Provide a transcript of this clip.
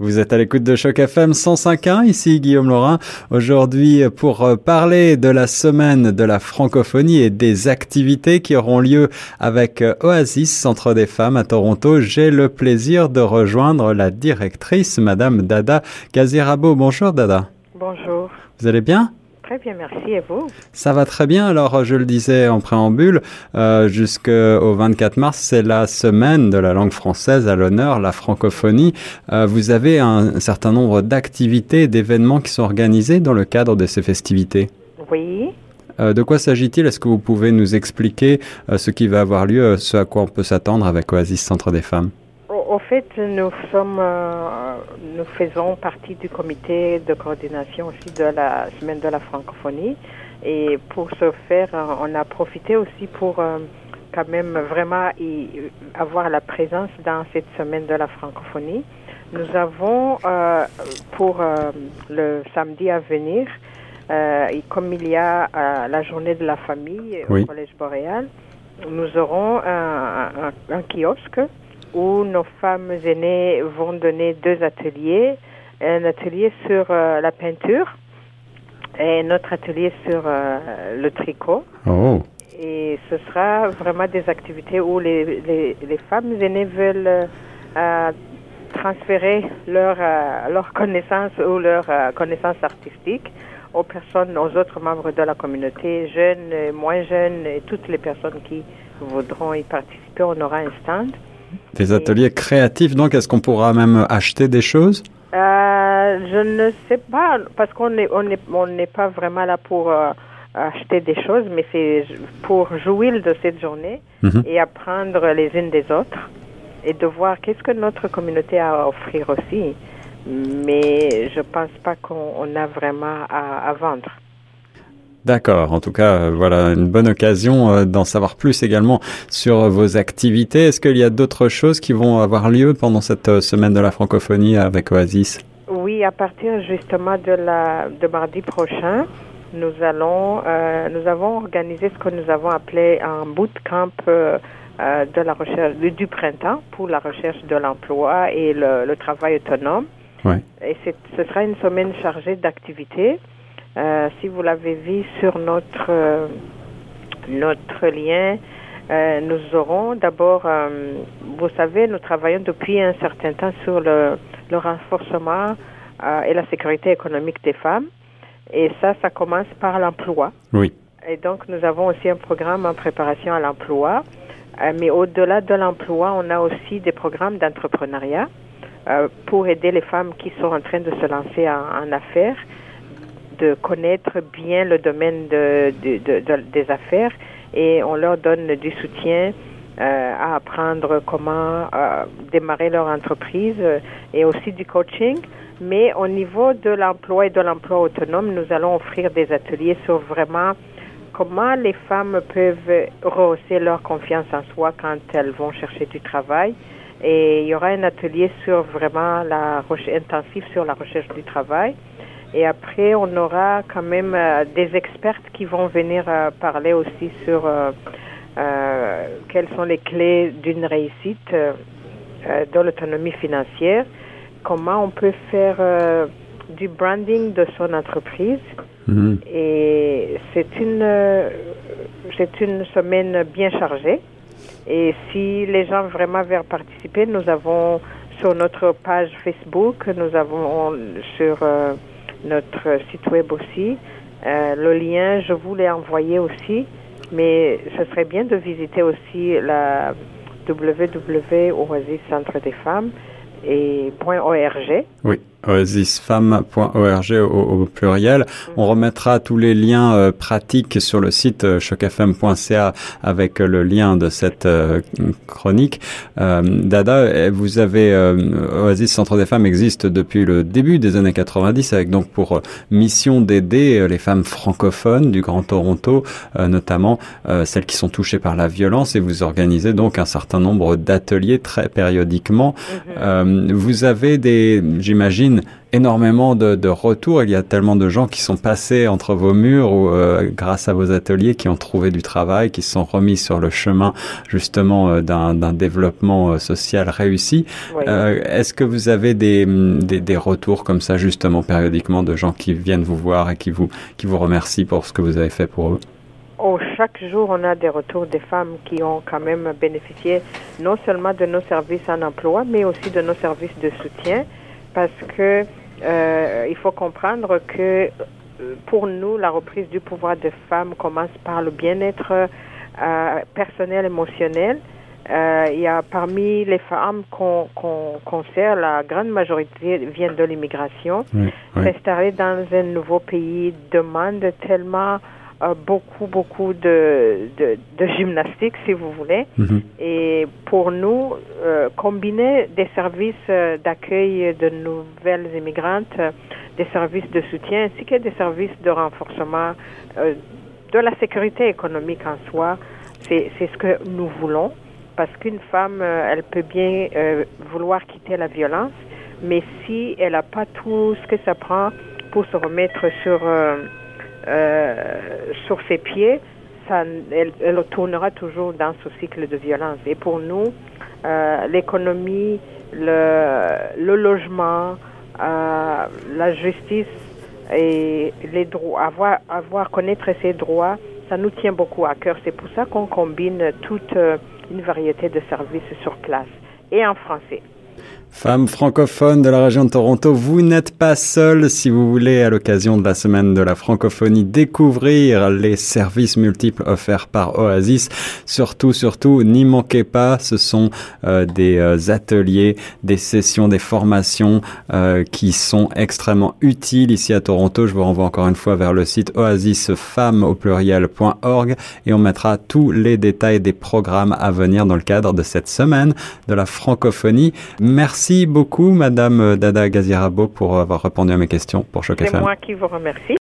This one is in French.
Vous êtes à l'écoute de Choc FM 105.1, ici Guillaume Laurin. Aujourd'hui, pour euh, parler de la semaine de la francophonie et des activités qui auront lieu avec euh, Oasis, Centre des femmes à Toronto, j'ai le plaisir de rejoindre la directrice, Madame Dada Gazirabo. Bonjour Dada. Bonjour. Vous allez bien? Très bien, merci. Et vous Ça va très bien. Alors, je le disais en préambule, euh, jusqu'au 24 mars, c'est la semaine de la langue française à l'honneur, la francophonie. Euh, vous avez un, certain nombre d'activités, d'événements qui sont organisés dans le cadre de ces festivités. Oui. Euh, de quoi s'agit-il? Est-ce que vous pouvez nous expliquer ce qui va avoir lieu, ce à quoi on peut s'attendre avec Oasis Centre des Femmes? Au, fait, nous sommes, euh, nous faisons partie du comité de coordination aussi de la semaine de la francophonie. Et pour ce faire, euh, on a profité aussi pour euh, quand même vraiment y- avoir la présence dans cette semaine de la francophonie. Nous avons euh, pour le samedi à venir, et comme il y a la journée de la famille Oui. au Collège Boréal, nous aurons un, un- un kiosque où nos femmes aînées vont donner deux ateliers. Un atelier sur euh, la peinture et notre atelier sur euh, le tricot. Oh, Et ce sera vraiment des activités où les, les, les femmes aînées veulent euh, transférer leur, leur connaissance ou leur connaissance artistique aux personnes, aux autres membres de la communauté, jeunes, moins jeunes, et toutes les personnes qui voudront y participer. On aura un stand. Des ateliers créatifs, donc est-ce qu'on pourra même acheter des choses? Euh, je ne sais pas, parce qu'on n'est on est, on n'est pas vraiment là pour euh, acheter des choses, mais c'est pour jouir de cette journée Mhm. et apprendre les unes des autres et de voir qu'est-ce que notre communauté a à offrir aussi. Mais je pense pas qu'on on a vraiment à, à vendre. D'accord. En tout cas, euh, voilà une bonne occasion euh, d'en savoir plus également sur euh, vos activités. Est-ce qu'il y a d'autres choses qui vont avoir lieu pendant cette semaine de la francophonie avec Oasis? Oui, à partir justement de la de mardi prochain, nous allons euh, nous avons organisé ce que nous avons appelé un bootcamp euh, de la recherche du, du printemps pour la recherche de l'emploi et le, le travail autonome. Ouais. Et ce sera une semaine chargée d'activités. Euh, si vous l'avez vu sur notre euh, notre lien, euh, nous aurons d'abord, vous savez, nous travaillons depuis un certain temps sur le, le renforcement et la sécurité économique des femmes. Et ça, ça commence par l'emploi. Oui. Et donc, nous avons aussi un programme en préparation à l'emploi. Mais au-delà de l'emploi, on a aussi des programmes d'entrepreneuriat pour aider les femmes qui sont en train de se lancer en, en affaires, de connaître bien le domaine de, de- de- de- des affaires et on leur donne du soutien euh, à apprendre comment euh, démarrer leur entreprise euh, et aussi du coaching. Mais au niveau de l'emploi et de l'emploi autonome, nous allons offrir des ateliers sur vraiment comment les femmes peuvent rehausser leur confiance en soi quand elles vont chercher du travail. Et il y aura un atelier sur vraiment la intensive sur la recherche du travail. Et après, on aura quand même euh, des expertes qui vont venir euh, parler aussi sur euh, quelles sont les clés d'une réussite dans l'autonomie financière, comment on peut faire du branding de son entreprise. Mhm. Et c'est une, euh, c'est une semaine bien chargée. Et si les gens vraiment veulent participer, nous avons sur notre page Facebook, nous avons sur euh, notre site web aussi euh, le lien. Je vous l'ai envoyé aussi, mais ce serait bien de visiter aussi la www.oasis Centre des femmes et .org. Oui, oasisfemme.org au, au pluriel. On remettra tous les liens euh, pratiques sur le site euh, chocfm.ca avec le lien de cette euh, chronique. Dada, eh, vous avez Oasis Centre des Femmes existe depuis le début des années 90 avec donc pour mission d'aider les femmes francophones du Grand Toronto, notamment celles qui sont touchées par la violence et vous organisez donc un certain nombre d'ateliers très périodiquement. Euh, vous avez des, j'imagine, j'imagine, énormément de, de, retours. Il y a tellement de gens qui sont passés entre vos murs ou euh, grâce à vos ateliers, qui ont trouvé du travail, qui se sont remis sur le chemin justement euh, d'un développement euh, social réussi. Est-ce que vous avez des, des, des, retours comme ça justement périodiquement de gens qui viennent vous voir et qui vous, qui vous remercient pour ce que vous avez fait pour eux? Oh, chaque jour, on a des retours des femmes qui ont quand même bénéficié non seulement de nos services en emploi, mais aussi de nos services de soutien, parce que euh, il faut comprendre que euh, pour nous, la reprise du pouvoir des femmes commence par le bien-être euh, personnel, émotionnel. Euh, il y a parmi les femmes qu'on qu sert, la grande majorité vient de l'immigration. Oui, oui. S'installer dans un nouveau pays demande tellement beaucoup, beaucoup de, de, de, gymnastique, si vous voulez. Mm -hmm. Et pour nous, euh, combiner des services euh, d'accueil de nouvelles immigrantes, euh, des services de soutien, ainsi que des services de renforcement euh, de la sécurité économique en soi, c'est ce que nous voulons. Parce qu'une femme, euh, elle peut bien euh, vouloir quitter la violence, mais si elle n'a pas tout ce que ça prend pour se remettre sur euh, sur ses pieds, ça, elle, elle, tournera toujours dans ce cycle de violence. Et pour nous, euh, l'économie, le, logement, euh, la justice et les droits, avoir, avoir connaître ses droits, ça nous tient beaucoup à cœur. C'est pour ça qu'on combine toute une variété de services sur place et en français. Femmes francophones de la région de Toronto, vous n'êtes pas seules si vous voulez, à l'occasion de la semaine de la francophonie, découvrir les services multiples offerts par Oasis. Surtout, surtout, n'y manquez pas, ce sont euh, des euh, ateliers, des sessions, des formations euh, qui sont extrêmement utiles ici à Toronto. Je vous renvoie encore une fois vers le site oasisfemmes au et on mettra tous les détails des programmes à venir dans le cadre de cette semaine de la francophonie. Merci beaucoup, Madame Dada Gazirabo, pour avoir répondu à mes questions pour Choc FM. C'est moi qui vous remercie.